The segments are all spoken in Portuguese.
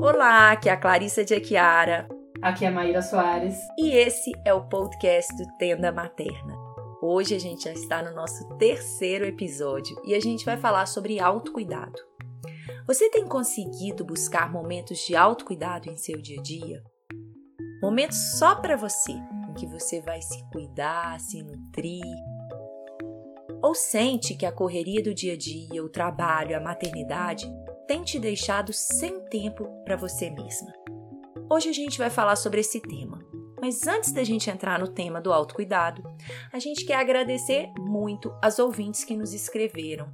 Olá, aqui é a Clarissa de Aquiara. Aqui é a Maíra Soares. E esse é o podcast do Tenda Materna. Hoje a gente já está no nosso terceiro episódio e a gente vai falar sobre autocuidado. Você tem conseguido buscar momentos de autocuidado em seu dia a dia? Momentos só para você, em que você vai se cuidar, se nutrir. Ou sente que a correria do dia a dia, o trabalho, a maternidade tem te deixado sem tempo para você mesma? Hoje a gente vai falar sobre esse tema. Mas antes da gente entrar no tema do autocuidado, a gente quer agradecer muito as ouvintes que nos escreveram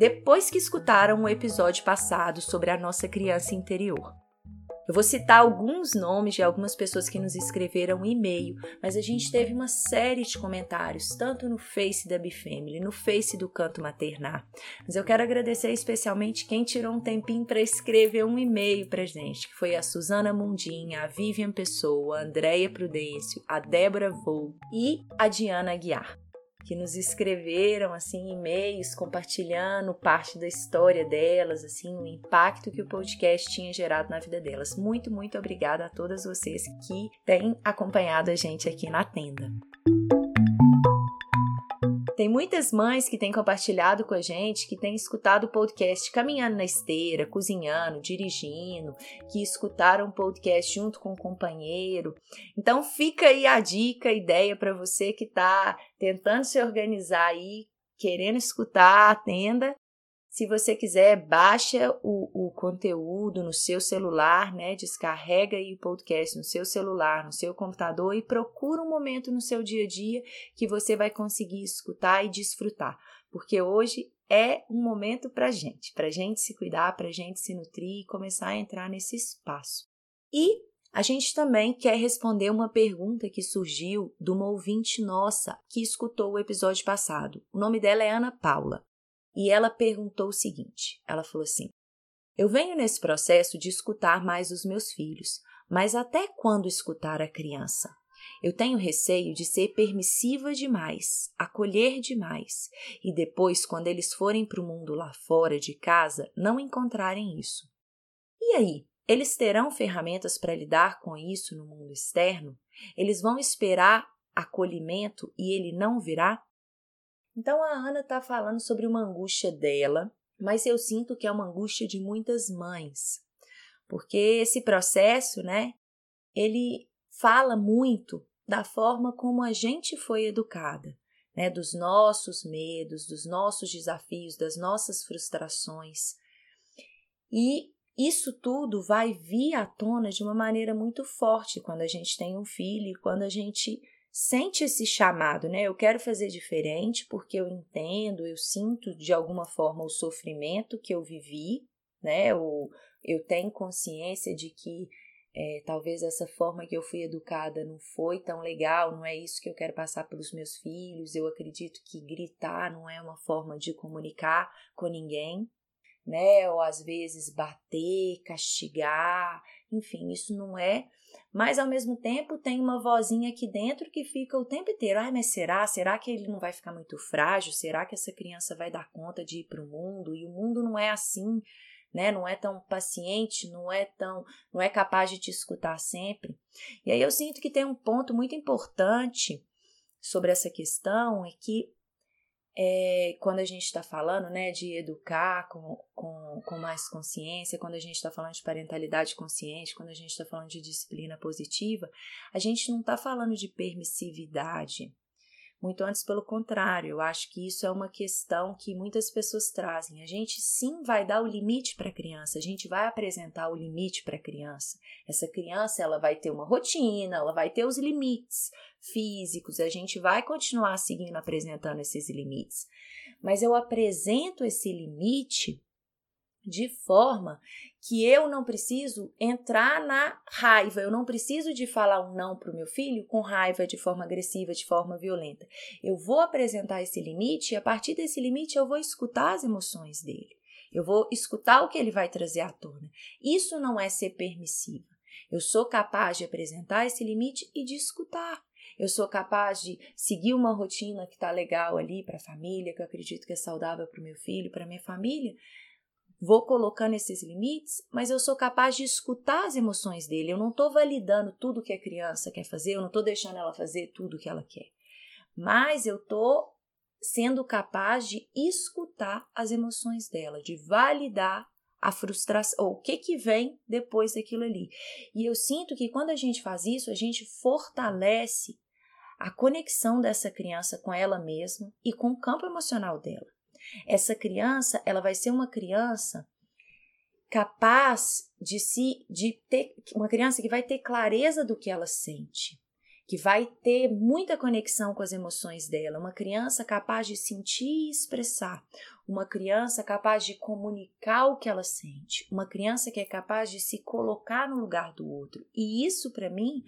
depois que escutaram o episódio passado sobre a nossa criança interior. Eu vou citar alguns nomes de algumas pessoas que nos escreveram e-mail, mas a gente teve uma série de comentários, tanto no Face da Bifamily, no Face do Canto Maternar. Mas eu quero agradecer especialmente quem tirou um tempinho para escrever um e-mail para gente, que foi a Suzana Mundinha, a Vivian Pessoa, a Andréia Prudêncio, a Débora Vou e a Diana Aguiar que nos escreveram assim e-mails compartilhando parte da história delas, assim, o impacto que o podcast tinha gerado na vida delas. Muito, muito obrigada a todas vocês que têm acompanhado a gente aqui na tenda. Tem muitas mães que têm compartilhado com a gente, que têm escutado o podcast caminhando na esteira, cozinhando, dirigindo, que escutaram o podcast junto com o companheiro. Então fica aí a dica, a ideia para você que está tentando se organizar aí, querendo escutar a tenda se você quiser, baixa o, o conteúdo no seu celular, né? Descarrega aí o podcast no seu celular, no seu computador e procura um momento no seu dia a dia que você vai conseguir escutar e desfrutar. Porque hoje é um momento para gente, para gente se cuidar, para gente se nutrir e começar a entrar nesse espaço. E a gente também quer responder uma pergunta que surgiu de uma ouvinte nossa que escutou o episódio passado. O nome dela é Ana Paula. E ela perguntou o seguinte: ela falou assim: Eu venho nesse processo de escutar mais os meus filhos, mas até quando escutar a criança? Eu tenho receio de ser permissiva demais, acolher demais, e depois, quando eles forem para o mundo lá fora de casa, não encontrarem isso. E aí, eles terão ferramentas para lidar com isso no mundo externo? Eles vão esperar acolhimento e ele não virá? Então a Ana está falando sobre uma angústia dela, mas eu sinto que é uma angústia de muitas mães, porque esse processo, né, ele fala muito da forma como a gente foi educada, né, dos nossos medos, dos nossos desafios, das nossas frustrações. E isso tudo vai vir à tona de uma maneira muito forte quando a gente tem um filho quando a gente sente esse chamado, né? Eu quero fazer diferente porque eu entendo, eu sinto de alguma forma o sofrimento que eu vivi, né? Ou eu tenho consciência de que é, talvez essa forma que eu fui educada não foi tão legal, não é isso que eu quero passar para os meus filhos. Eu acredito que gritar não é uma forma de comunicar com ninguém, né? Ou às vezes bater, castigar, enfim, isso não é mas ao mesmo tempo tem uma vozinha aqui dentro que fica o tempo inteiro: ai, mas será? Será que ele não vai ficar muito frágil? Será que essa criança vai dar conta de ir para o mundo? E o mundo não é assim, né? Não é tão paciente, não é tão, não é capaz de te escutar sempre. E aí eu sinto que tem um ponto muito importante sobre essa questão é que é, quando a gente está falando né, de educar com, com, com mais consciência, quando a gente está falando de parentalidade consciente, quando a gente está falando de disciplina positiva, a gente não está falando de permissividade. Muito antes, pelo contrário, eu acho que isso é uma questão que muitas pessoas trazem. A gente sim vai dar o limite para a criança, a gente vai apresentar o limite para a criança. Essa criança ela vai ter uma rotina, ela vai ter os limites físicos, a gente vai continuar seguindo apresentando esses limites. Mas eu apresento esse limite de forma que eu não preciso entrar na raiva, eu não preciso de falar um não para o meu filho com raiva, de forma agressiva, de forma violenta. Eu vou apresentar esse limite e a partir desse limite eu vou escutar as emoções dele. Eu vou escutar o que ele vai trazer à tona. Isso não é ser permissiva. Eu sou capaz de apresentar esse limite e de escutar. Eu sou capaz de seguir uma rotina que está legal ali para a família, que eu acredito que é saudável para o meu filho, para minha família. Vou colocando esses limites, mas eu sou capaz de escutar as emoções dele. Eu não estou validando tudo que a criança quer fazer, eu não estou deixando ela fazer tudo que ela quer. Mas eu estou sendo capaz de escutar as emoções dela, de validar a frustração, ou o que que vem depois daquilo ali. E eu sinto que quando a gente faz isso, a gente fortalece a conexão dessa criança com ela mesma e com o campo emocional dela. Essa criança, ela vai ser uma criança capaz de se de ter uma criança que vai ter clareza do que ela sente que vai ter muita conexão com as emoções dela, uma criança capaz de sentir e expressar, uma criança capaz de comunicar o que ela sente, uma criança que é capaz de se colocar no lugar do outro. E isso, para mim,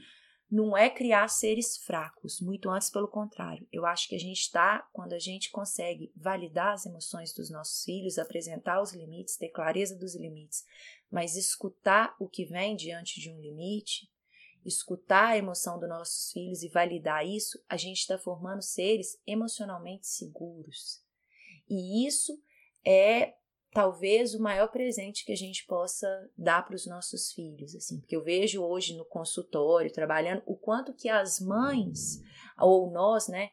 não é criar seres fracos, muito antes pelo contrário. Eu acho que a gente está, quando a gente consegue validar as emoções dos nossos filhos, apresentar os limites, ter clareza dos limites, mas escutar o que vem diante de um limite, escutar a emoção dos nossos filhos e validar isso, a gente está formando seres emocionalmente seguros. E isso é talvez o maior presente que a gente possa dar para os nossos filhos, assim, porque eu vejo hoje no consultório trabalhando o quanto que as mães ou nós, né,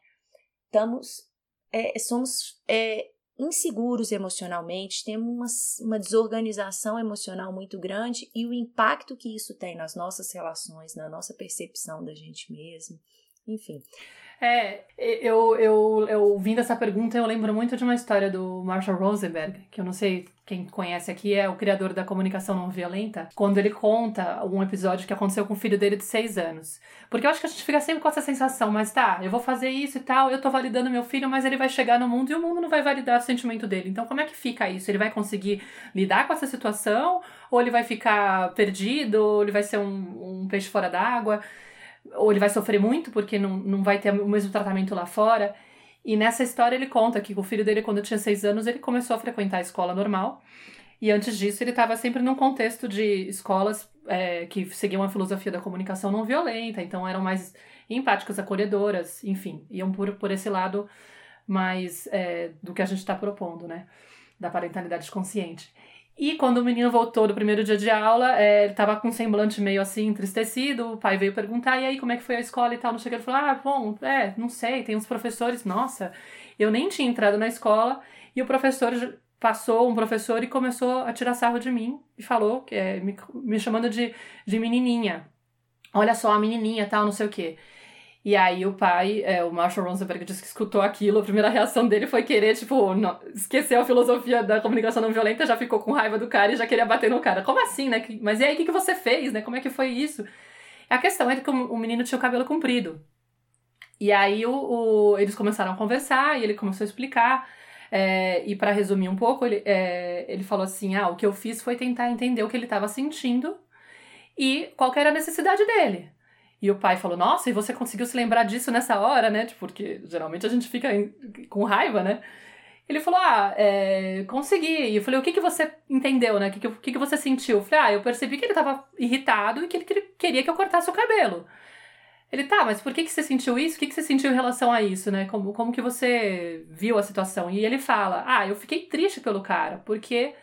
estamos é, somos é, inseguros emocionalmente, temos uma, uma desorganização emocional muito grande e o impacto que isso tem nas nossas relações, na nossa percepção da gente mesmo, enfim. É, eu, eu, eu vindo essa pergunta, eu lembro muito de uma história do Marshall Rosenberg, que eu não sei quem conhece aqui, é o criador da comunicação não violenta, quando ele conta um episódio que aconteceu com o filho dele de seis anos. Porque eu acho que a gente fica sempre com essa sensação, mas tá, eu vou fazer isso e tal, eu tô validando meu filho, mas ele vai chegar no mundo e o mundo não vai validar o sentimento dele. Então, como é que fica isso? Ele vai conseguir lidar com essa situação? Ou ele vai ficar perdido? Ou ele vai ser um, um peixe fora d'água? Ou ele vai sofrer muito porque não, não vai ter o mesmo tratamento lá fora. E nessa história ele conta que o filho dele, quando tinha seis anos, ele começou a frequentar a escola normal. E antes disso, ele estava sempre num contexto de escolas é, que seguiam a filosofia da comunicação não violenta, então eram mais empáticas, acolhedoras, enfim, iam por, por esse lado mais é, do que a gente está propondo, né? Da parentalidade consciente. E quando o menino voltou do primeiro dia de aula, é, ele tava com um semblante meio assim, entristecido. O pai veio perguntar, e aí, como é que foi a escola e tal? Não cheguei, ele falou, ah, bom, é, não sei, tem uns professores, nossa, eu nem tinha entrado na escola. E o professor passou, um professor, e começou a tirar sarro de mim e falou, é, me, me chamando de, de menininha. Olha só, a menininha tal, não sei o quê. E aí o pai, é, o Marshall Rosenberg, disse que escutou aquilo, a primeira reação dele foi querer, tipo, não, esquecer a filosofia da comunicação não violenta, já ficou com raiva do cara e já queria bater no cara. Como assim, né? Mas e aí, o que, que você fez, né? Como é que foi isso? A questão é que o menino tinha o cabelo comprido. E aí o, o eles começaram a conversar e ele começou a explicar. É, e para resumir um pouco, ele, é, ele falou assim: ah, o que eu fiz foi tentar entender o que ele estava sentindo e qual era a necessidade dele. E o pai falou: Nossa, e você conseguiu se lembrar disso nessa hora, né? Tipo, porque geralmente a gente fica com raiva, né? Ele falou: Ah, é, consegui. E eu falei: O que, que você entendeu, né? O que, que, que você sentiu? Eu falei: Ah, eu percebi que ele tava irritado e que ele queria que eu cortasse o cabelo. Ele, tá, mas por que, que você sentiu isso? O que, que você sentiu em relação a isso, né? Como, como que você viu a situação? E ele fala: Ah, eu fiquei triste pelo cara, porque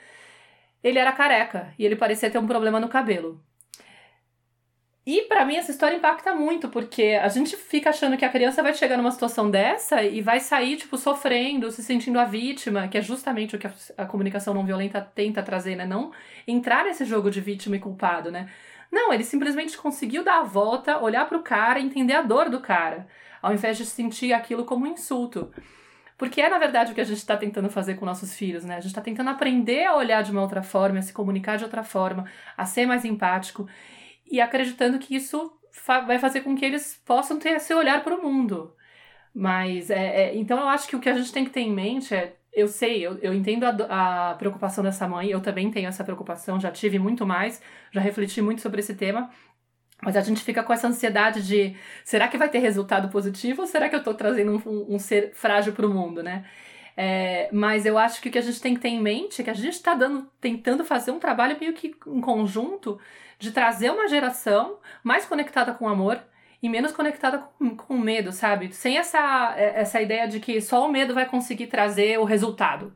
ele era careca e ele parecia ter um problema no cabelo. E para mim essa história impacta muito, porque a gente fica achando que a criança vai chegar numa situação dessa e vai sair, tipo, sofrendo, se sentindo a vítima, que é justamente o que a, comunicação não violenta tenta trazer, né? Não entrar nesse jogo de vítima e culpado, né? Não, ele simplesmente conseguiu dar a volta, olhar para o cara e entender a dor do cara, ao invés de sentir aquilo como um insulto. Porque é, na verdade, o que a gente está tentando fazer com nossos filhos, né? A gente está tentando aprender a olhar de uma outra forma, a se comunicar de outra forma, a ser mais empático e acreditando que isso fa vai fazer com que eles possam ter esse olhar para o mundo. Mas, é, é, então eu acho que o que a gente tem que ter em mente é. Eu sei, eu, eu entendo a, a preocupação dessa mãe, eu também tenho essa preocupação, já tive muito mais, já refleti muito sobre esse tema, mas a gente fica com essa ansiedade de será que vai ter resultado positivo ou será que eu estou trazendo um, um, um, ser frágil para o mundo, né? É, mas eu acho que o que a gente tem que ter em mente é que a gente está tentando fazer um trabalho meio que em conjunto de trazer uma geração mais conectada com o amor e menos conectada com, com medo, sabe? Sem essa, é, essa ideia de que só o medo vai conseguir trazer o resultado.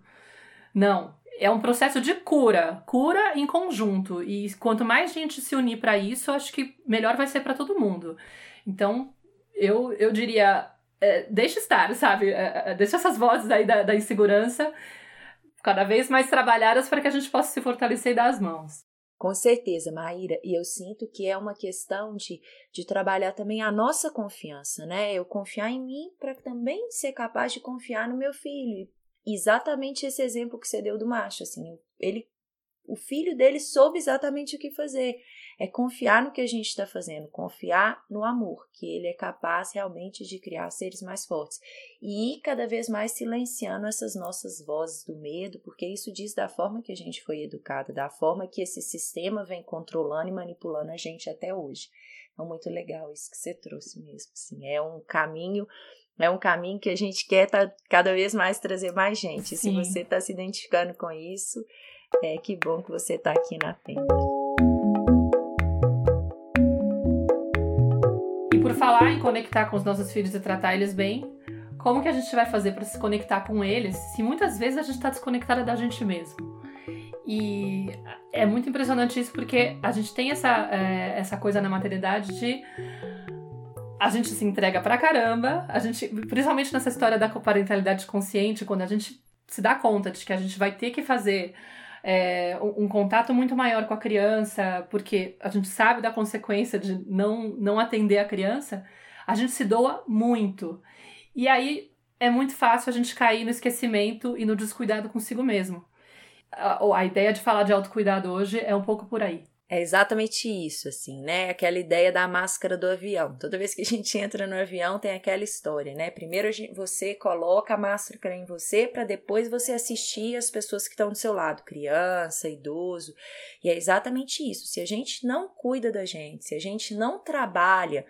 Não. É um processo de cura, cura em conjunto. E quanto mais gente se unir para isso, acho que melhor vai ser para todo mundo. Então, eu, eu diria, é, deixa estar, sabe? É, é, deixa essas vozes aí da, da insegurança cada vez mais trabalhadas para que a gente possa se fortalecer e dar as mãos. Com certeza, Maíra, e eu sinto que é uma questão de, de trabalhar também a nossa confiança, né? Eu confiar em mim para também ser capaz de confiar no meu filho. Exatamente esse exemplo que você deu do macho, assim, ele o filho dele soube exatamente o que fazer. É confiar no que a gente está fazendo, confiar no amor, que ele é capaz realmente de criar seres mais fortes. E ir cada vez mais silenciando essas nossas vozes do medo, porque isso diz da forma que a gente foi educada, da forma que esse sistema vem controlando e manipulando a gente até hoje. Então, muito legal isso que você trouxe mesmo. Assim, é um caminho é um caminho que a gente quer tá, cada vez mais trazer mais gente. Sim. Se você está se identificando com isso, é que bom que você está aqui na tenda. Falar em conectar com os nossos filhos e tratar eles bem, como que a gente vai fazer para se conectar com eles se muitas vezes a gente está desconectada da gente mesmo? E é muito impressionante isso porque a gente tem essa, é, essa coisa na maternidade de a gente se entrega pra caramba, a gente, principalmente nessa história da parentalidade consciente, quando a gente se dá conta de que a gente vai ter que fazer é, um, contato muito maior com a criança, porque a gente sabe da consequência de não, não atender a criança, a gente se doa muito. E aí é muito fácil a gente cair no esquecimento e no descuidado consigo mesmo. A, a ideia de falar de autocuidado hoje é um pouco por aí. É exatamente isso, assim, né? Aquela ideia da máscara do avião. Toda vez que a gente entra no avião tem aquela história, né? Primeiro você coloca a máscara em você para depois você assistir as pessoas que estão do seu lado, criança, idoso. E é exatamente isso. Se a gente não cuida da gente, se a gente não trabalha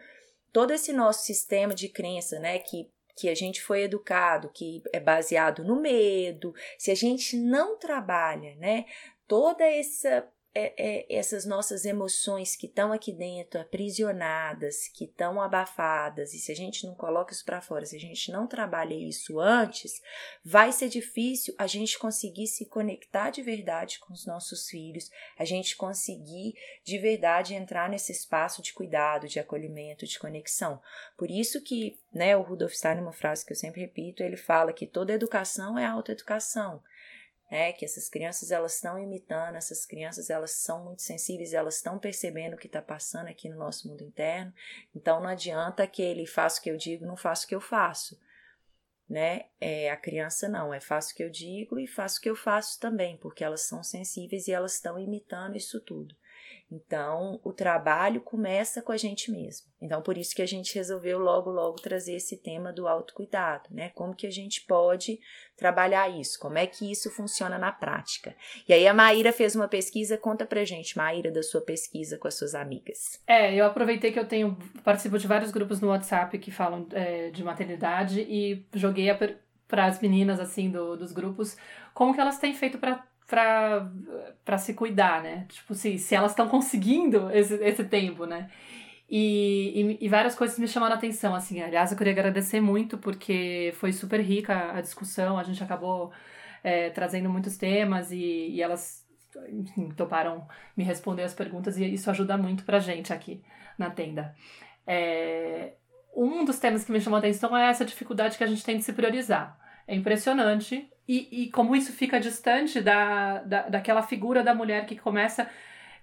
todo esse nosso sistema de crença, né, que que a gente foi educado, que é baseado no medo, se a gente não trabalha, né, toda essa é, é, essas nossas emoções que estão aqui dentro, aprisionadas, que estão abafadas, e se a gente não coloca isso para fora, se a gente não trabalha isso antes, vai ser difícil a gente conseguir se conectar de verdade com os nossos filhos, a gente conseguir de verdade entrar nesse espaço de cuidado, de acolhimento, de conexão. Por isso que, né, o Rudolf Steiner, uma frase que eu sempre repito, ele fala que toda educação é autoeducação né? Que essas crianças elas estão imitando, essas crianças elas são muito sensíveis, elas estão percebendo o que está passando aqui no nosso mundo interno. Então não adianta que ele faça o que eu digo, não faça o que eu faço, né? É, a criança não, é faço o que eu digo e faço o que eu faço também, porque elas são sensíveis e elas estão imitando isso tudo. Então, o trabalho começa com a gente mesmo. Então, por isso que a gente resolveu logo, logo trazer esse tema do autocuidado, né? Como que a gente pode trabalhar isso? Como é que isso funciona na prática? E aí a Maíra fez uma pesquisa, conta pra gente, Maíra, da sua pesquisa com as suas amigas. É, eu aproveitei que eu tenho, participo de vários grupos no WhatsApp que falam é, de maternidade e joguei para as meninas, assim, do, dos grupos, como que elas têm feito para para se cuidar, né? Tipo, se, se elas estão conseguindo esse, esse tempo, né? E, e, e, várias coisas me chamaram a atenção, assim. Aliás, eu queria agradecer muito porque foi super rica a discussão, a gente acabou é, trazendo muitos temas e, e elas enfim, toparam me responder as perguntas e isso ajuda muito pra gente aqui na tenda. É, um dos temas que me chamou a atenção é essa dificuldade que a gente tem de se priorizar. É impressionante. E, e como isso fica distante da, da, daquela figura da mulher que começa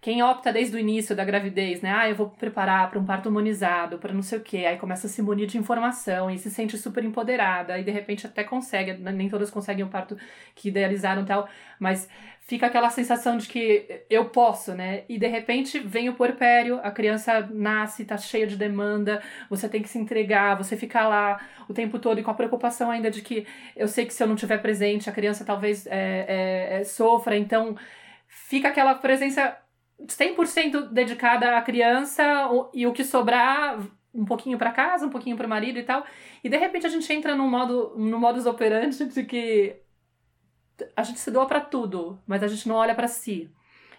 quem opta desde o início da gravidez, né? Ah, eu vou preparar para um parto humanizado, para não sei o quê, aí começa a se munir de informação e se sente super empoderada, e de repente até consegue, né? nem todas conseguem o parto que idealizaram e tal, mas fica aquela sensação de que eu posso, né? E de repente vem o puerpério, a criança nasce, tá cheia de demanda, você tem que se entregar, você fica lá o tempo todo e com a preocupação ainda de que eu sei que se eu não estiver presente, a criança talvez é, é, é, sofra, então fica aquela presença 100% dedicada à criança e o que sobrar um pouquinho para casa, um pouquinho para o marido e tal. E de repente a gente entra no modo no modus operandi de que a gente se doa para tudo, mas a gente não olha para si.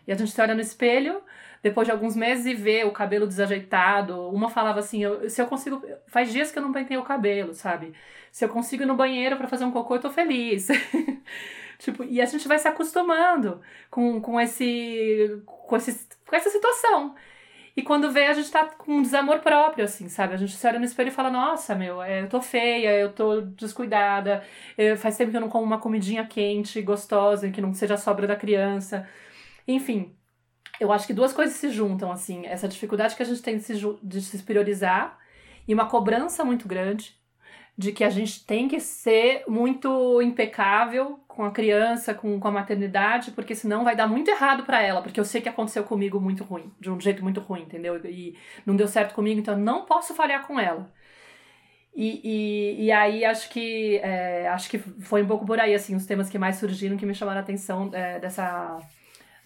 E a gente se olha no espelho, depois de alguns meses e vê o cabelo desajeitado. Uma falava assim: eu, se eu consigo. Faz dias que eu não pentei o cabelo, sabe? Se eu consigo ir no banheiro para fazer um cocô, eu tô feliz. tipo, e a gente vai se acostumando com, com, esse, com, esse, com essa situação. E quando vê, a gente tá com um desamor próprio, assim, sabe? A gente se olha no espelho e fala, nossa, meu, é, eu tô feia, eu tô descuidada, eu, faz tempo que eu não como uma comidinha quente, gostosa, que não seja sobra da criança. Enfim, eu acho que duas coisas se juntam, assim, essa dificuldade que a gente tem de se, de se priorizar e uma cobrança muito grande de que a gente tem que ser muito impecável com a criança, com, com a maternidade, porque senão vai dar muito errado para ela, porque eu sei que aconteceu comigo muito ruim, de um jeito muito ruim, entendeu? E não deu certo comigo, então eu não posso falhar com ela. E, e, e aí acho que é, acho que foi um pouco por aí, assim, os temas que mais surgiram que me chamaram a atenção é, dessa,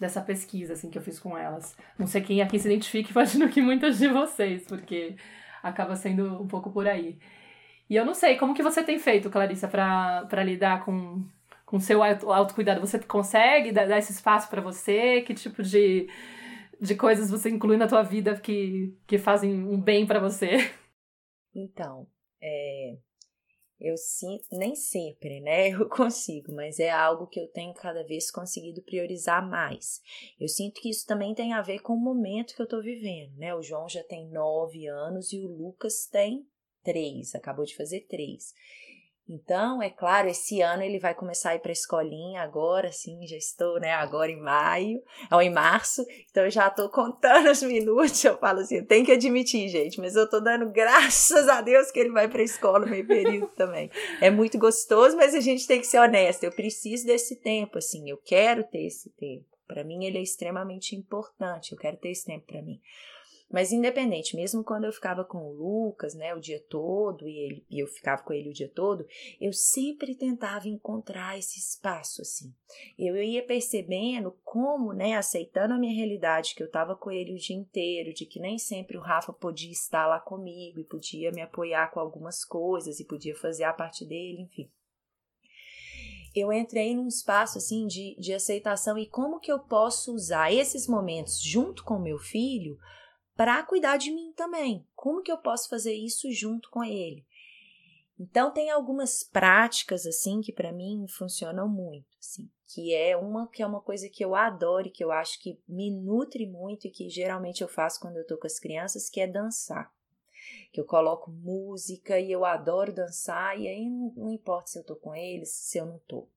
dessa pesquisa, assim, que eu fiz com elas. Não sei quem aqui se identifica, imagino que muitas de vocês, porque acaba sendo um pouco por aí. E eu não sei, como que você tem feito, Clarissa, para lidar com com seu autocuidado? Você consegue dar, esse espaço para você? Que tipo de, de coisas você inclui na tua vida que, que fazem um bem para você? Então, é, eu sinto, nem sempre, né? Eu consigo, mas é algo que eu tenho cada vez conseguido priorizar mais. Eu sinto que isso também tem a ver com o momento que eu tô vivendo, né? O João já tem nove anos e o Lucas tem três, acabou de fazer três. Então, é claro, esse ano ele vai começar a ir para a escolinha agora, sim, já estou, né, agora em maio, ou em março, então eu já estou contando os minutos, eu falo assim, tenho que admitir, gente, mas eu estou dando graças a Deus que ele vai para a escola no meio período também. É muito gostoso, mas a gente tem que ser honesto, eu preciso desse tempo, assim, eu quero ter esse tempo. Para mim ele é extremamente importante, eu quero ter esse tempo para mim. Mas independente, mesmo quando eu ficava com o Lucas, né, o dia todo, e, ele, e eu ficava com ele o dia todo, eu sempre tentava encontrar esse espaço, assim. Eu, eu ia percebendo como, né, aceitando a minha realidade, que eu estava com ele o dia inteiro, de que nem sempre o Rafa podia estar lá comigo e podia me apoiar com algumas coisas e podia fazer a parte dele, enfim eu entrei num espaço assim de, de aceitação e como que eu posso usar esses momentos junto com meu filho para cuidar de mim também. Como que eu posso fazer isso junto com ele? Então tem algumas práticas assim que para mim funcionam muito, assim, que é uma que é uma coisa que eu adoro e que eu acho que me nutre muito e que geralmente eu faço quando eu tô com as crianças, que é dançar. Que eu coloco música e eu adoro dançar e aí não, não importa se eu tô com eles, se eu não tô.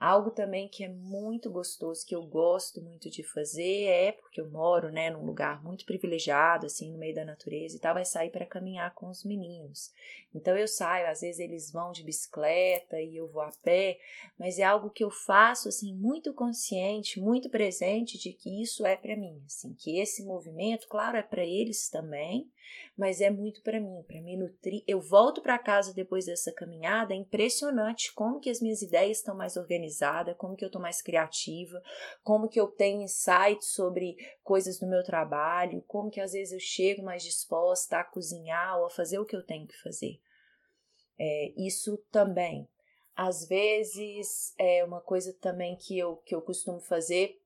Algo também que é muito gostoso, que eu gosto muito de fazer, é porque eu moro, né, num lugar muito privilegiado, assim, no meio da natureza e tal, vai sair para caminhar com os meninos. Então eu saio, às vezes eles vão de bicicleta e eu vou a pé, mas é algo que eu faço, assim, muito consciente, muito presente de que isso é para mim, assim, que esse movimento, claro, é para eles também, mas é muito para mim, para me nutrir. Eu volto para casa depois dessa caminhada, é impressionante como que as minhas ideias estão mais organizadas, como que eu estou mais criativa, como que eu tenho insights sobre coisas do meu trabalho, como que às vezes eu chego mais disposta a cozinhar ou a fazer o que eu tenho que fazer. É, isso também. Às vezes, é uma coisa também que eu, que eu costumo fazer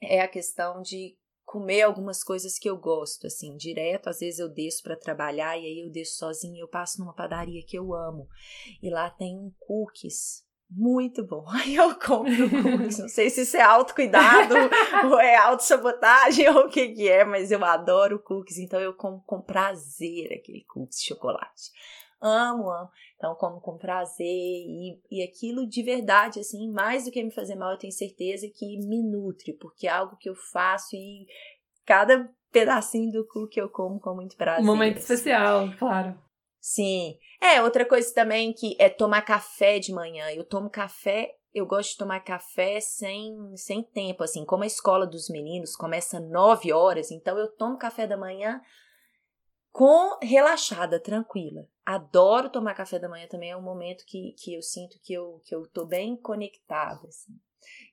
é a questão de comer algumas coisas que eu gosto, assim, direto. Às vezes eu desço para trabalhar e aí eu desço sozinha, eu passo numa padaria que eu amo. E lá tem um cookies muito bom. Aí eu compro cookies. Não sei se isso é autocuidado ou é autossabotagem ou o que que é, mas eu adoro cookies, então eu como com prazer aquele cookies de chocolate. Amo, amo. Então, como com prazer e, e aquilo de verdade, assim, mais do que me fazer mal, eu tenho certeza que me nutre, porque é algo que eu faço e cada pedacinho do cu que eu como com muito prazer. Um momento especial, claro. Sim. É, outra coisa também que é tomar café de manhã. Eu tomo café eu gosto de tomar café sem, sem tempo, assim, como a escola dos meninos começa nove horas, então eu tomo café da manhã com relaxada, tranquila. Adoro tomar café da manhã também, é um momento que, que eu sinto que eu, que eu tô bem conectada, assim.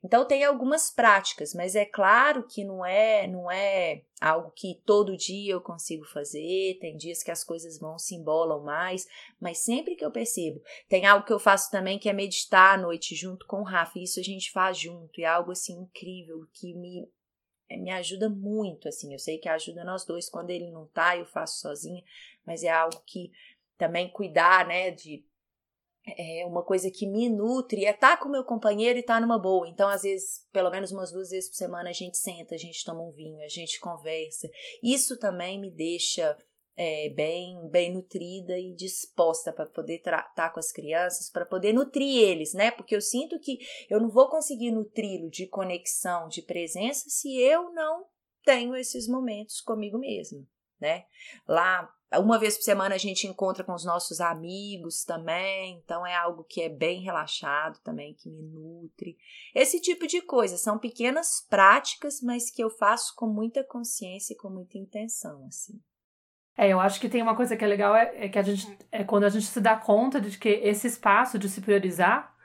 Então tem algumas práticas, mas é claro que não é, não é algo que todo dia eu consigo fazer, tem dias que as coisas vão se embolam mais, mas sempre que eu percebo, tem algo que eu faço também que é meditar à noite junto com o Rafa, e isso a gente faz junto, e é algo assim incrível que me é, me ajuda muito, assim. Eu sei que ajuda nós dois. Quando ele não tá, eu faço sozinha, mas é algo que também cuidar, né, de é uma coisa que me nutre é estar tá com meu companheiro e estar tá numa boa. Então, às vezes, pelo menos umas duas vezes por semana, a gente senta, a gente toma um vinho, a gente conversa. Isso também me deixa é, bem, bem nutrida e disposta para poder tratar com as crianças, para poder nutrir eles, né? Porque eu sinto que eu não vou conseguir nutri-lo de conexão, de presença, se eu não tenho esses momentos comigo mesma, né? Lá uma vez por semana a gente encontra com os nossos amigos também, então é algo que é bem relaxado também, que me nutre. Esse tipo de coisa são pequenas práticas, mas que eu faço com muita consciência e com muita intenção, assim. É, eu acho que tem uma coisa que é legal é, é que a gente é quando a gente se dá conta de que esse espaço de se priorizar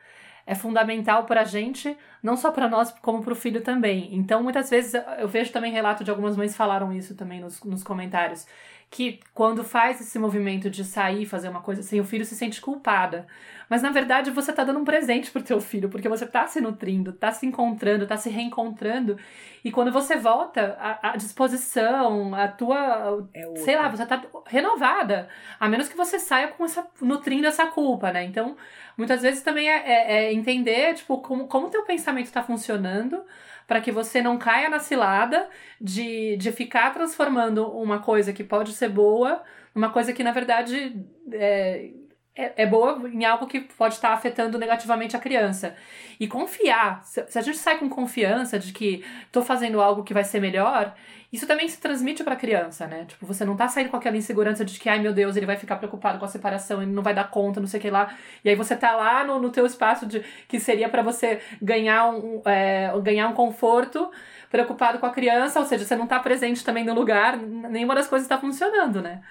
é fundamental para a gente, não só para nós, como para o filho também. Então, muitas vezes eu vejo também relato de algumas mães falaram isso também nos, nos comentários que quando faz esse movimento de sair, fazer uma coisa assim, o filho se sente culpada. Mas na verdade você tá dando um presente pro teu filho, porque você tá se nutrindo, tá se encontrando, tá se reencontrando. E quando você volta, a, a disposição, a tua. É sei lá, você tá renovada. A menos que você saia com essa. nutrindo essa culpa, né? Então, muitas vezes também é, é, é entender, tipo, como, como o teu pensamento tá funcionando para que você não caia na cilada de, de ficar transformando uma coisa que pode ser boa numa coisa que, na verdade, é, é, é, boa em algo que pode estar afetando negativamente a criança. E confiar. Se, a gente sai com confiança de que estou fazendo algo que vai ser melhor, isso também se transmite para a criança, né? Tipo, você não tá saindo com aquela insegurança de que, ai meu Deus, ele vai ficar preocupado com a separação, ele não vai dar conta, não sei o que lá. E aí você tá lá no, no teu espaço de que seria para você ganhar um, é, ganhar um conforto preocupado com a criança, ou seja, você não tá presente também no lugar, nenhuma das coisas está funcionando, né?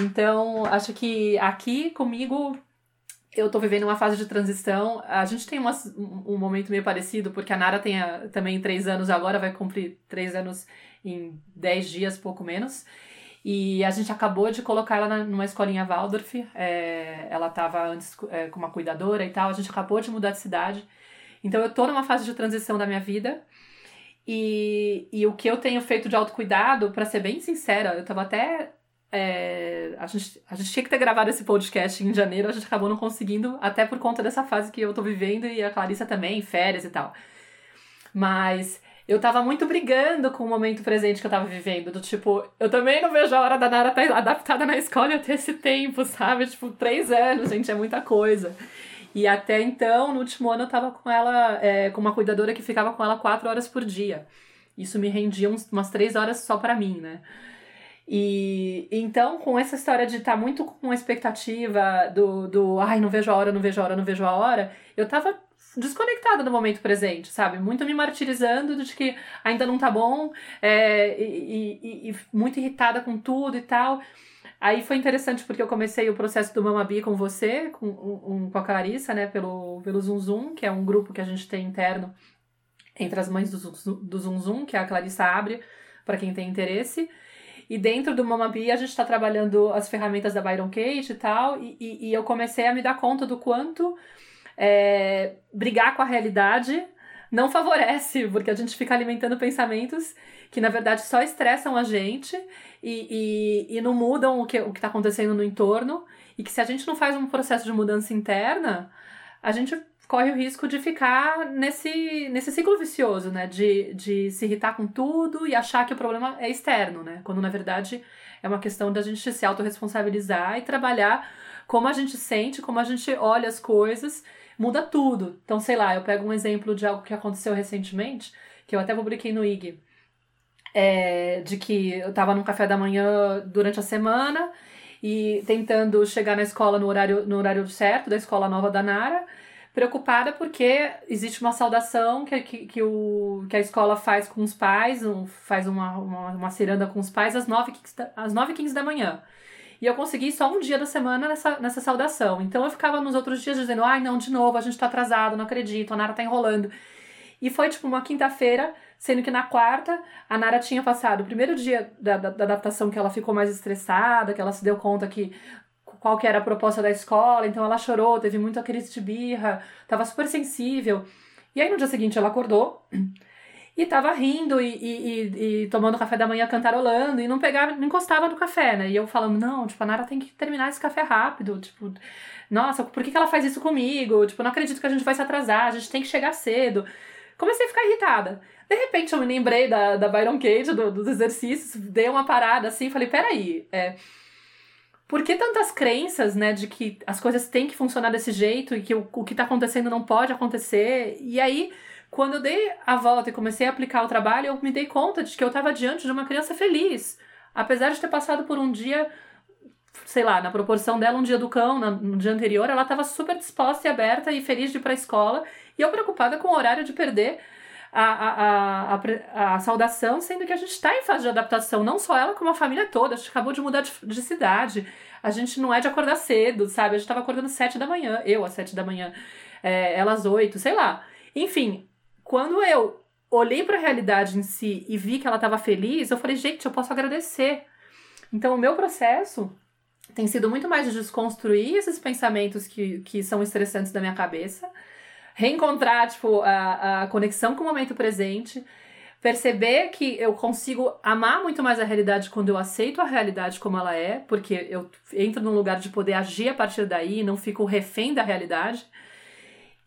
Então, acho que aqui comigo eu tô vivendo uma fase de transição. A gente tem umas, um, momento meio parecido, porque a Nara tem a, também três anos agora, vai cumprir três anos em dez dias, pouco menos. E a gente acabou de colocar ela na, numa escolinha Waldorf. É, ela estava antes é, com uma cuidadora e tal. A gente acabou de mudar de cidade. Então eu tô numa fase de transição da minha vida. E, e o que eu tenho feito de autocuidado, para ser bem sincera, eu tava até é, a, gente, a gente tinha que ter gravado esse podcast em janeiro, a gente acabou não conseguindo, até por conta dessa fase que eu tô vivendo e a Clarissa também, férias e tal. Mas eu tava muito brigando com o momento presente que eu tava vivendo. Do tipo, eu também não vejo a hora da Nara estar tá adaptada na escola eu ter esse tempo, sabe? Tipo, três anos, gente, é muita coisa. E até então, no último ano, eu tava com ela, é, com uma cuidadora que ficava com ela quatro horas por dia. Isso me rendia uns, umas três horas só para mim, né? E então, com essa história de estar tá muito com a expectativa do, do ai, não vejo a hora, não vejo a hora, não vejo a hora, eu tava desconectada do momento presente, sabe? Muito me martirizando de que ainda não tá bom, é, e, e, e, muito irritada com tudo e tal. Aí foi interessante porque eu comecei o processo do Mamabi com você, com, um, com a Clarissa, né, pelo, pelo Zoom Zoom, que é um grupo que a gente tem interno entre as mães do, do Zoom Zoom, que a Clarissa abre para quem tem interesse. E dentro do Mamabi a gente está trabalhando as ferramentas da Byron Kate e tal, e, e, e, eu comecei a me dar conta do quanto é, brigar com a realidade não favorece, porque a gente fica alimentando pensamentos que na verdade só estressam a gente e, e, e não mudam o que o está acontecendo no entorno, e que se a gente não faz um processo de mudança interna, a gente corre o risco de ficar nesse, nesse ciclo vicioso, né? De, de se irritar com tudo e achar que o problema é externo, né? Quando na verdade é uma questão da gente se autorresponsabilizar e trabalhar como a gente sente, como a gente olha as coisas, muda tudo. Então, sei lá, eu pego um exemplo de algo que aconteceu recentemente, que eu até publiquei no IG. É, de que eu tava num café da manhã durante a semana e tentando chegar na escola no horário, no horário certo, da escola nova da Nara preocupada porque existe uma saudação que, que, que, o, que a escola faz com os pais, um, faz uma, uma, uma ciranda com os pais às 9 às 9 15 da manhã. E eu consegui só um dia da semana nessa, nessa saudação. Então eu ficava nos outros dias dizendo, ai não, de novo, a gente tá atrasado, não acredito, a Nara tá enrolando. E foi tipo uma quinta-feira, sendo que na quarta a Nara tinha passado o primeiro dia da, da, da, adaptação que ela ficou mais estressada, que ela se deu conta que qual que era a proposta da escola, então ela chorou, teve muita crise de birra, tava super sensível. E aí no dia seguinte ela acordou e tava rindo e, e, e, tomando café da manhã cantarolando e não pegava, não encostava no café, né? E eu falando, não, tipo, a Nara tem que terminar esse café rápido, tipo, nossa, por que, que ela faz isso comigo? Tipo, não acredito que a gente vai se atrasar, a gente tem que chegar cedo. Comecei a ficar irritada. De repente eu me lembrei da, da Byron Cage, do, dos exercícios, dei uma parada assim, falei, peraí, é, por que tantas crenças, né, de que as coisas têm que funcionar desse jeito e que o, o que tá acontecendo não pode acontecer? E aí quando eu dei a volta e comecei a aplicar o trabalho, eu me dei conta de que eu estava diante de uma criança feliz. Apesar de ter passado por um dia, sei lá, na proporção dela, um dia do cão, no dia anterior, ela estava super disposta e aberta e feliz de ir para a escola. E eu preocupada com o horário de perder a, a, a, a, saudação, sendo que a gente está em fase de adaptação, não só ela, como a família toda. A gente acabou de mudar de, de cidade. A gente não é de acordar cedo, sabe? A gente estava acordando sete da manhã, eu às sete da manhã, é, ela às oito, sei lá. Enfim, quando eu olhei para a realidade em si e vi que ela estava feliz, eu falei, gente, eu posso agradecer. Então, o meu processo tem sido muito mais de desconstruir esses pensamentos que, que são estressantes da minha cabeça, reencontrar, tipo, a, a conexão com o momento presente, perceber que eu consigo amar muito mais a realidade quando eu aceito a realidade como ela é, porque eu entro num lugar de poder agir a partir daí, não fico refém da realidade.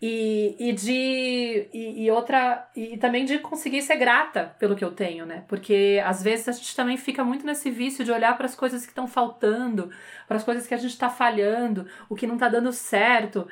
E, e de e, e, outra e também de conseguir ser grata pelo que eu tenho, né? Porque às vezes a gente também fica muito nesse vício de olhar para as coisas que estão faltando, para as coisas que a gente está falhando, o que não está dando certo.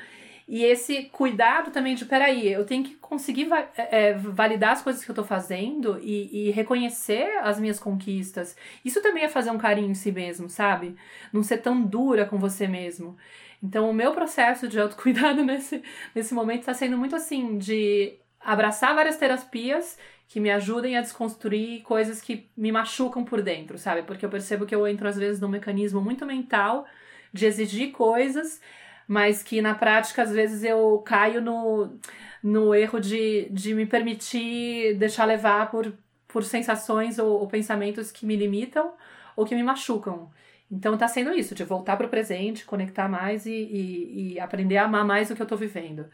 E esse cuidado também de, peraí, eu tenho que conseguir va é, validar as coisas que eu estou fazendo e, e, reconhecer as minhas conquistas. Isso também é fazer um carinho em si mesmo, sabe? Não ser tão dura com você mesmo. Então, o meu processo de autocuidado nesse, nesse momento está sendo muito assim, de abraçar várias terapias que me ajudem a desconstruir coisas que me machucam por dentro, sabe? Porque eu percebo que eu entro às vezes num mecanismo muito mental de exigir coisas, mas que na prática às vezes eu caio no, no erro de, de me permitir deixar levar por, por sensações ou, ou pensamentos que me limitam ou que me machucam. Então tá sendo isso, de voltar para o presente, conectar mais e, e, e, aprender a amar mais o que eu tô vivendo.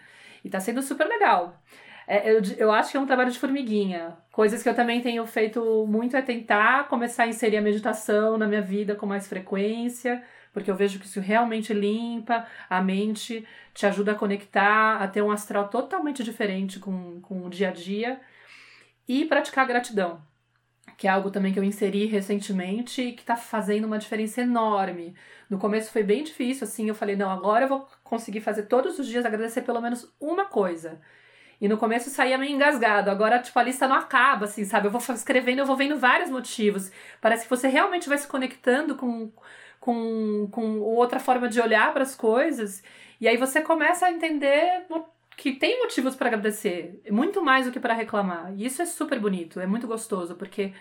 E tá sendo super legal. É, eu, eu acho que é um trabalho de formiguinha. Coisas que eu também tenho feito muito é tentar começar a inserir a meditação na minha vida com mais frequência, porque eu vejo que isso realmente limpa a mente, te ajuda a conectar, a ter um astral totalmente diferente com, com o dia a dia. E praticar gratidão que é algo também que eu inseri recentemente e que está fazendo uma diferença enorme. No começo foi bem difícil, assim, eu falei, não, agora eu vou conseguir fazer todos os dias, agradecer pelo menos uma coisa. E no começo saía meio engasgado, agora, tipo, a lista não acaba, assim, sabe? Eu vou escrevendo, eu vou vendo vários motivos. Parece que você realmente vai se conectando com, com, com outra forma de olhar para as coisas. E aí você começa a entender que tem motivos para agradecer, muito mais do que para reclamar. E isso é super bonito, é muito gostoso, porque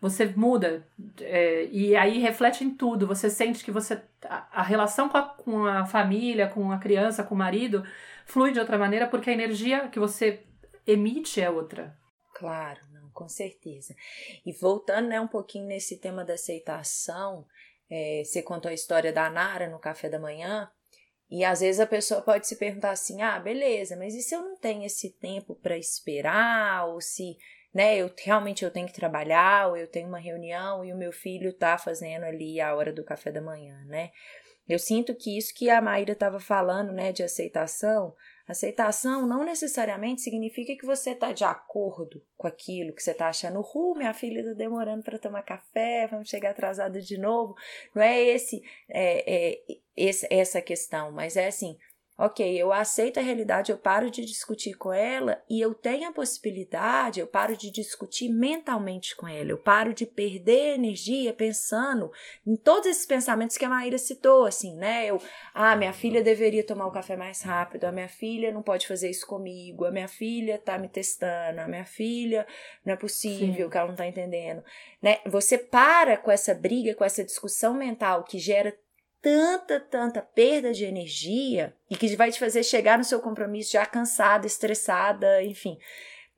você muda é, e aí reflete em tudo. Você sente que você a, a relação com a, com a família, com a criança, com o marido flui de outra maneira porque a energia que você emite é outra. Claro, não, com certeza. E voltando né, um pouquinho nesse tema da aceitação, é, você contou a história da Nara no café da manhã. E às vezes a pessoa pode se perguntar assim: ah, beleza, mas e se eu não tenho esse tempo para esperar? Ou se né, eu realmente eu tenho que trabalhar, ou eu tenho uma reunião e o meu filho tá fazendo ali a hora do café da manhã, né? Eu sinto que isso que a Maíra estava falando, né, de aceitação, Aceitação não necessariamente significa que você está de acordo com aquilo que você está achando. Uh, minha filha está demorando para tomar café, vamos chegar atrasada de novo. Não é esse, é, é, esse essa questão, mas é assim: Ok, eu aceito a realidade, eu paro de discutir com ela e eu tenho a possibilidade, eu paro de discutir mentalmente com ela, eu paro de perder energia pensando em todos esses pensamentos que a Maíra citou, assim, né? Eu, ah, minha filha deveria tomar o café mais rápido, a minha filha não pode fazer isso comigo, a minha filha tá me testando, a minha filha não é possível Sim. que ela não tá entendendo, né? Você para com essa briga, com essa discussão mental que gera tanta, tanta perda de energia e que vai te fazer chegar no seu compromisso já cansada, estressada, enfim.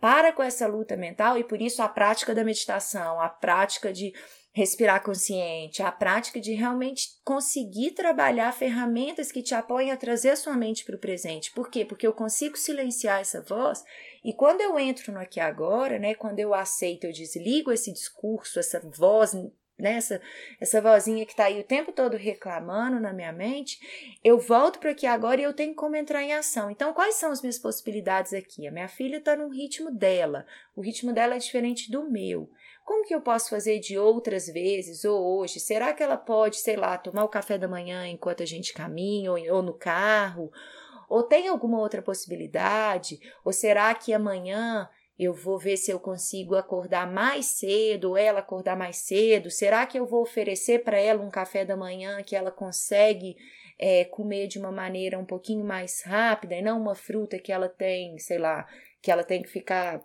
Para com essa luta mental e por isso a prática da meditação, a prática de respirar consciente, a prática de realmente conseguir trabalhar ferramentas que te apoiem a trazer a sua mente para o presente. Por quê? Porque eu consigo silenciar essa voz e quando eu entro no aqui agora, né, quando eu aceito, eu desligo esse discurso, essa voz né, essa, vozinha que está aí o tempo todo reclamando na minha mente, eu volto para aqui agora e eu tenho como entrar em ação. Então, quais são as minhas possibilidades aqui? A minha filha está no ritmo dela, o ritmo dela é diferente do meu. Como que eu posso fazer de outras vezes ou hoje? Será que ela pode, sei lá, tomar o café da manhã enquanto a gente caminha ou, ou no carro? Ou tem alguma outra possibilidade? Ou será que amanhã eu vou ver se eu consigo acordar mais cedo, ou ela acordar mais cedo? Será que eu vou oferecer para ela um café da manhã que ela consegue é, comer de uma maneira um pouquinho mais rápida e não uma fruta que ela tem, sei lá, que ela tem que ficar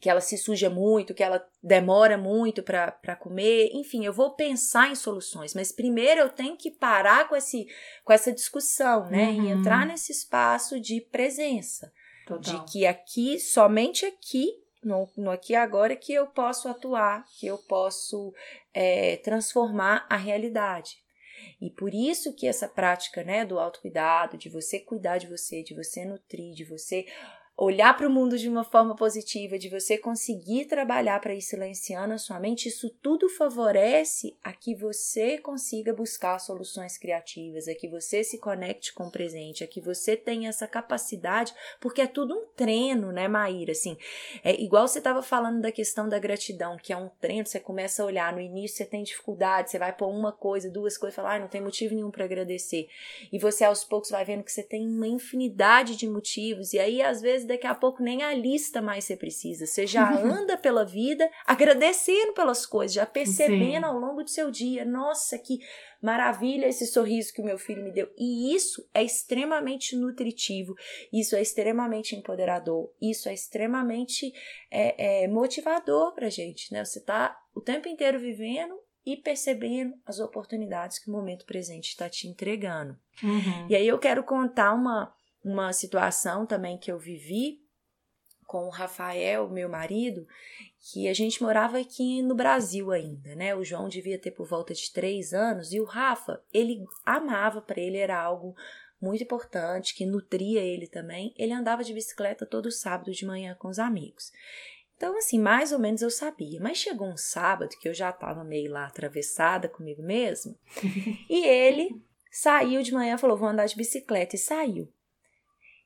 que ela se suja muito, que ela demora muito para comer. Enfim, eu vou pensar em soluções, mas primeiro eu tenho que parar com, esse, com essa discussão, né? Uhum. E entrar nesse espaço de presença. Total. De que aqui, somente aqui, no, no aqui e agora, que eu posso atuar, que eu posso é, transformar a realidade. E por isso que essa prática né, do autocuidado, de você cuidar de você, de você nutrir, de você olhar para o mundo de uma forma positiva, de você conseguir trabalhar para ir silenciando a sua mente, isso tudo favorece a que você consiga buscar soluções criativas, a que você se conecte com o presente, a que você tenha essa capacidade, porque é tudo um treino, né, Maíra? Assim, é igual você estava falando da questão da gratidão, que é um treino, você começa a olhar, no início você tem dificuldade, você vai pôr uma coisa, duas coisas, falar, ah, não tem motivo nenhum para agradecer. E você aos poucos vai vendo que você tem uma infinidade de motivos, e aí às vezes daqui a pouco nem a lista mais você precisa. Você já anda pela vida agradecendo pelas coisas, já percebendo Sim. ao longo do seu dia. Nossa, que maravilha esse sorriso que o meu filho me deu. E isso é extremamente nutritivo, isso é extremamente empoderador, isso é extremamente é, é, motivador pra gente, né? Você tá o tempo inteiro vivendo e percebendo as oportunidades que o momento presente está te entregando. Uhum. E aí eu quero contar uma uma situação também que eu vivi com o Rafael, meu marido, que a gente morava aqui no Brasil ainda, né? O João devia ter por volta de três anos e o Rafa, ele amava para ele, era algo muito importante, que nutria ele também. Ele andava de bicicleta todo sábado de manhã com os amigos. Então, assim, mais ou menos eu sabia. Mas chegou um sábado que eu já estava meio lá atravessada comigo mesmo, e ele saiu de manhã, falou: vou andar de bicicleta, e saiu.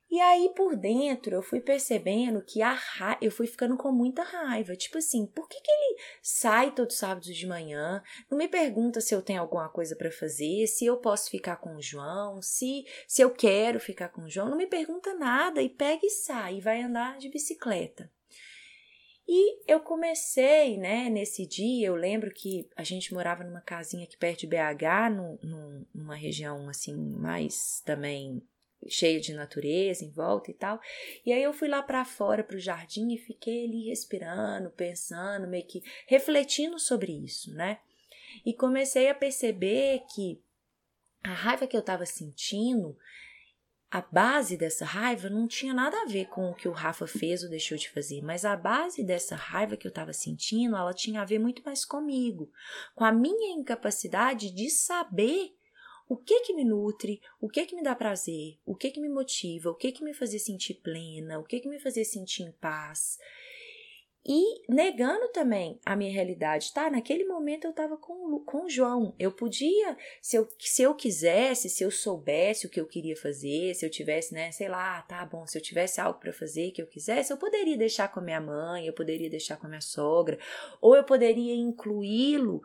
E aí por dentro eu fui percebendo que a ra... eu fui ficando com muita raiva. Tipo assim, por que, que ele sai todo sábado de manhã? Não me pergunta se eu tenho alguma coisa para fazer, se eu posso ficar com o João, se, se eu quero ficar com o João. Não me pergunta nada e pega e sai e vai andar de bicicleta. E eu comecei, né, nesse dia, eu lembro que a gente morava numa casinha aqui perto de BH, no, numa região assim mais também cheia de natureza em volta e tal. E aí eu fui lá para fora para o jardim e fiquei ali respirando, pensando, meio que refletindo sobre isso, né? E comecei a perceber que a raiva que eu estava sentindo, a base dessa raiva não tinha nada a ver com o que o Rafa fez ou deixou de fazer, mas a base dessa raiva que eu estava sentindo, ela tinha a ver muito mais comigo, com a minha incapacidade de saber o que que me nutre, o que que me dá prazer, o que que me motiva, o que que me fazia sentir plena, o que que me fazia sentir em paz. E negando também a minha realidade, tá? Naquele momento eu estava com, com o João. Eu podia, se eu, se eu quisesse, se eu soubesse o que eu queria fazer, se eu tivesse, né, sei lá, tá bom, se eu tivesse algo para fazer que eu quisesse, eu poderia deixar com a minha mãe, eu poderia deixar com a minha sogra, ou eu poderia incluí-lo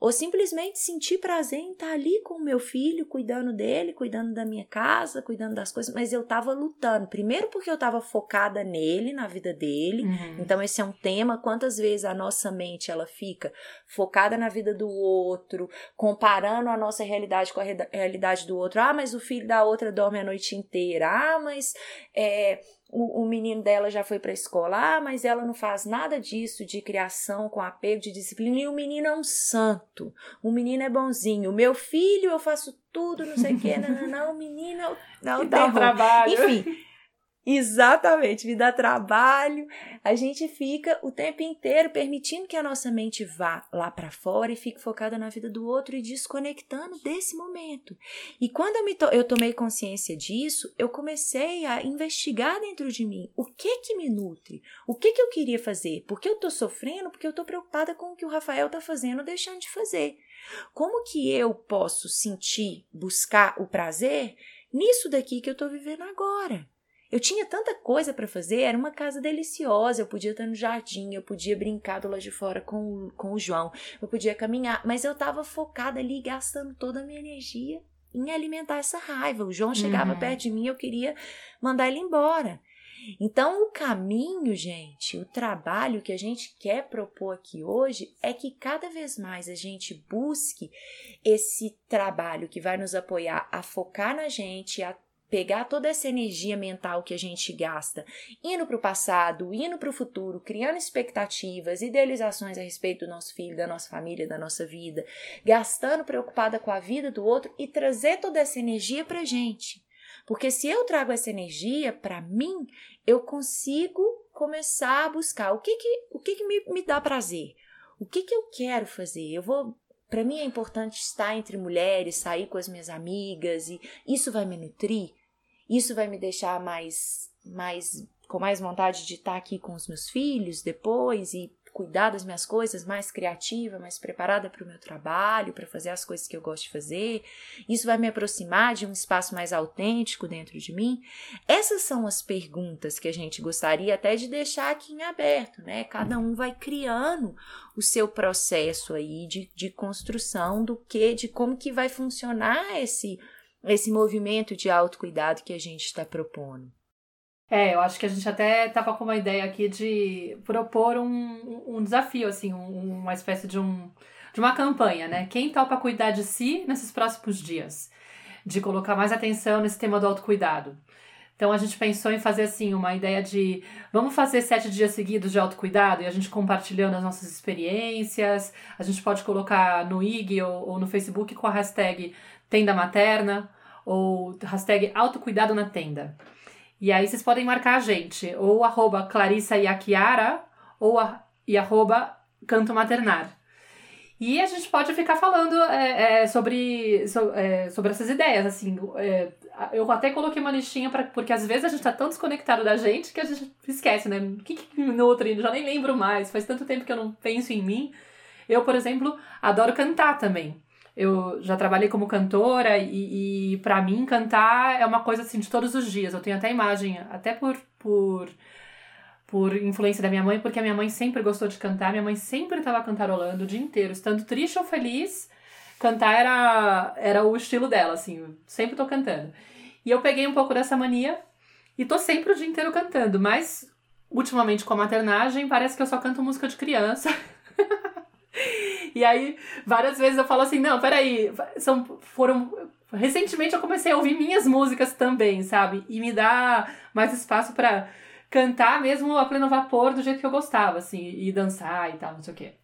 ou simplesmente sentir prazer em estar ali com o meu filho, cuidando dele, cuidando da minha casa, cuidando das coisas, mas eu estava lutando. Primeiro porque eu estava focada nele, na vida dele. Uhum. Então esse é um tema, quantas vezes a nossa mente ela fica focada na vida do outro, comparando a nossa realidade com a realidade do outro. Ah, mas o filho da outra dorme a noite inteira. Ah, mas é, o, o menino dela já foi para a escola, ah, mas ela não faz nada disso de criação com apego, de disciplina, e o menino é um santo, o menino é bonzinho, o meu filho eu faço tudo, não sei o quê, não, não, não, o menino é não, dá um trabalho. Enfim, Exatamente, me dá trabalho. A gente fica o tempo inteiro permitindo que a nossa mente vá lá para fora e fique focada na vida do outro e desconectando desse momento. E quando eu, to eu tomei consciência disso, eu comecei a investigar dentro de mim o que que me nutre, o que que eu queria fazer, porque eu tô sofrendo, porque eu tô preocupada com o que o Rafael tá fazendo ou deixando de fazer. Como que eu posso sentir, buscar o prazer nisso daqui que eu tô vivendo agora? Eu tinha tanta coisa para fazer, era uma casa deliciosa, eu podia estar no jardim, eu podia brincar do lado de fora com, com o João, eu podia caminhar, mas eu estava focada ali, gastando toda a minha energia em alimentar essa raiva. O João chegava uhum. perto de mim, eu queria mandar ele embora. Então, o caminho, gente, o trabalho que a gente quer propor aqui hoje é que cada vez mais a gente busque esse trabalho que vai nos apoiar a focar na gente, a pegar toda essa energia mental que a gente gasta indo para o passado, indo para o futuro, criando expectativas, idealizações a respeito do nosso filho, da nossa família, da nossa vida, gastando preocupada com a vida do outro e trazer toda essa energia para gente. Porque se eu trago essa energia para mim, eu consigo começar a buscar o que que, o que, que me, me dá prazer, o que, que eu quero fazer. Eu vou para mim é importante estar entre mulheres, sair com as minhas amigas e isso vai me nutrir. Isso vai me deixar mais, mais com mais vontade de estar aqui com os meus filhos depois e cuidar das minhas coisas, mais criativa, mais preparada para o meu trabalho, para fazer as coisas que eu gosto de fazer. Isso vai me aproximar de um espaço mais autêntico dentro de mim. Essas são as perguntas que a gente gostaria até de deixar aqui em aberto, né? Cada um vai criando o seu processo aí de, de construção do que, de como que vai funcionar esse esse movimento de autocuidado que a gente está propondo. É, eu acho que a gente até estava com uma ideia aqui de propor um, um desafio, assim, um, uma espécie de, um, de uma campanha, né? Quem topa cuidar de si nesses próximos dias? De colocar mais atenção nesse tema do autocuidado. Então a gente pensou em fazer assim uma ideia de vamos fazer sete dias seguidos de autocuidado e a gente compartilhando as nossas experiências. A gente pode colocar no IG ou, ou no Facebook com a hashtag tenda materna ou hashtag autocuidado na tenda. E aí vocês podem marcar a gente, ou arroba Clarissa ou a, e arroba Canto Maternar. E a gente pode ficar falando é, é, sobre, so, é, sobre essas ideias, assim. É, eu até coloquei uma listinha, pra, porque às vezes a gente tá tão desconectado da gente que a gente esquece, né? O que que me nutre? Já nem lembro mais. Faz tanto tempo que eu não penso em mim. Eu, por exemplo, adoro cantar também. Eu já trabalhei como cantora e, e para mim cantar é uma coisa assim de todos os dias. Eu tenho até imagem, até por, por, por influência da minha mãe, porque a minha mãe sempre gostou de cantar, minha mãe sempre estava cantarolando o dia inteiro, estando triste ou feliz, cantar era, era o estilo dela, assim, sempre tô cantando. E eu peguei um pouco dessa mania e tô sempre o dia inteiro cantando, mas ultimamente com a maternagem parece que eu só canto música de criança. E aí, várias vezes eu falo assim, não, peraí, são, foram... Recentemente eu comecei a ouvir minhas músicas também, sabe? E me dá mais espaço para cantar mesmo a pleno vapor do jeito que eu gostava, assim, e dançar e tal, não sei o quê.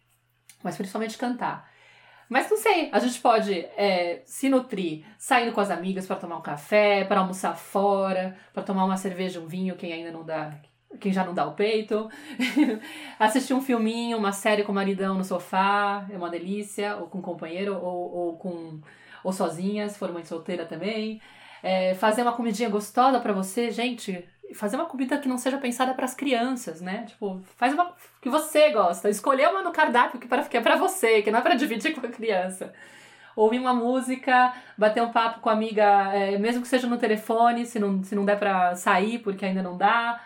Mas principalmente cantar. Mas não sei, a gente pode é, se nutrir saindo com as amigas para tomar um café, para almoçar fora, para tomar uma cerveja, um vinho, quem ainda não dá, quem já não dá o peito. Assistir um filminho, uma série com o maridão no sofá, é uma delícia, ou com um companheiro, ou, ou com ou sozinha, se for mãe solteira também. É, fazer uma comidinha gostosa para você, gente. Fazer uma comida que não seja pensada para as crianças, né? Tipo, faz uma que você gosta. Escolher uma no cardápio que, para, que é para você, que não é para dividir com a criança ouvir uma música, bater um papo com a amiga, é, mesmo que seja no telefone, se não, se não der para sair porque ainda não dá.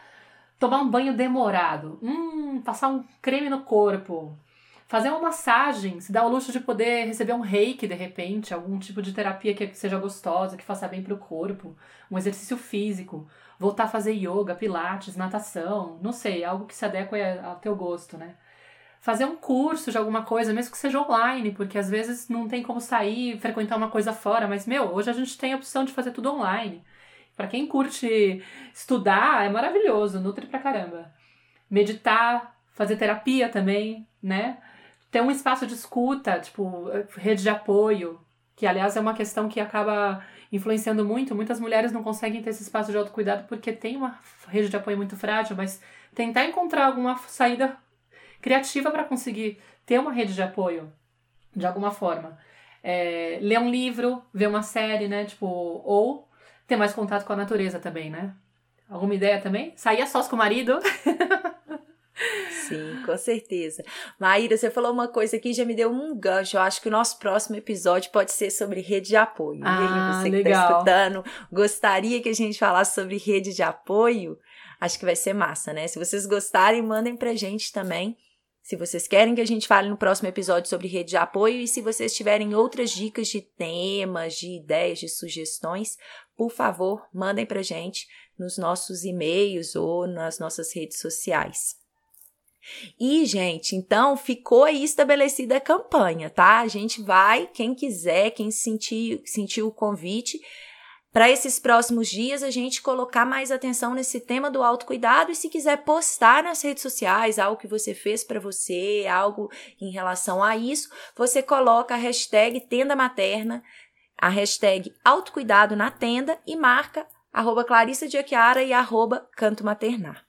Tomar um banho demorado. Hum, passar um creme no corpo. Fazer uma massagem, se dá o luxo de poder receber um reiki de repente, algum tipo de terapia que seja gostosa, que faça bem para o corpo, um exercício físico, voltar a fazer yoga, pilates, natação, não sei, algo que se adeque ao teu gosto, né? Fazer um curso de alguma coisa, mesmo que seja online, porque às vezes não tem como sair, frequentar uma coisa fora, mas meu, hoje a gente tem a opção de fazer tudo online. Para quem curte estudar, é maravilhoso, nutre pra caramba. Meditar, fazer terapia também, né? Ter um espaço de escuta, tipo, rede de apoio, que aliás é uma questão que acaba influenciando muito. Muitas mulheres não conseguem ter esse espaço de autocuidado porque tem uma rede de apoio muito frágil, mas tentar encontrar alguma saída criativa para conseguir ter uma rede de apoio de alguma forma. É, ler um livro, ver uma série, né? Tipo, ou ter mais contato com a natureza também, né? Alguma ideia também? Sair a sós com o marido? Sim, com certeza. Maíra, você falou uma coisa aqui já me deu um gancho. Eu acho que o nosso próximo episódio pode ser sobre rede de apoio. Ah, você legal. que está escutando, gostaria que a gente falasse sobre rede de apoio? Acho que vai ser massa, né? Se vocês gostarem, mandem pra gente também. Se vocês querem que a gente fale no próximo episódio sobre rede de apoio e se vocês tiverem outras dicas de temas, de ideias, de sugestões, por favor, mandem pra gente nos nossos e-mails ou nas nossas redes sociais. E, gente, então ficou aí estabelecida a campanha, tá? A gente vai, quem quiser, quem sentir, sentiu o convite, para esses próximos dias a gente colocar mais atenção nesse tema do autocuidado e se quiser postar nas redes sociais algo que você fez para você, algo em relação a isso, você coloca a hashtag tenda materna, a hashtag autocuidado na tenda e marca arroba Clarissa e arroba Canto Maternar.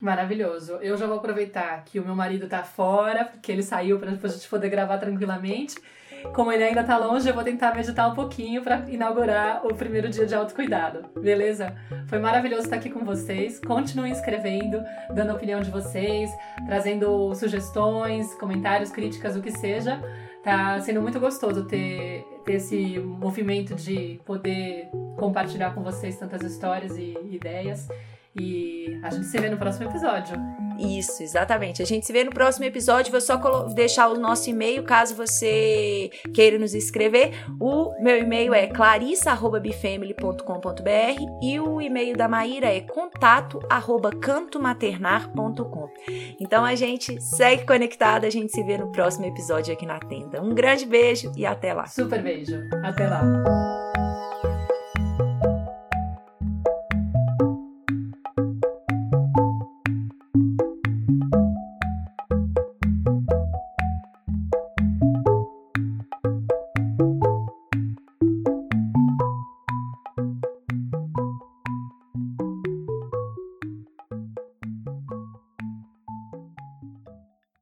Maravilhoso. Eu já vou aproveitar que o meu marido tá fora, que ele saiu para a gente poder gravar tranquilamente. Como ele ainda tá longe, eu vou tentar meditar um pouquinho para inaugurar o primeiro dia de autocuidado. Beleza? Foi maravilhoso estar aqui com vocês. Continuem escrevendo, dando a opinião de vocês, trazendo sugestões, comentários, críticas, o que seja. Tá sendo muito gostoso ter, ter esse movimento de poder compartilhar com vocês tantas histórias e ideias. E a gente se vê no próximo episódio. Isso, exatamente. A gente se vê no próximo episódio. Vou só deixar o nosso e-mail caso você queira nos escrever. O meu e-mail é clarissa.bifamily.com.br e o e-mail da Maíra é contato@cantomaternar.com. Então a gente segue conectado, a gente se vê no próximo episódio aqui na tenda. Um grande beijo e até lá. Super beijo. Até lá.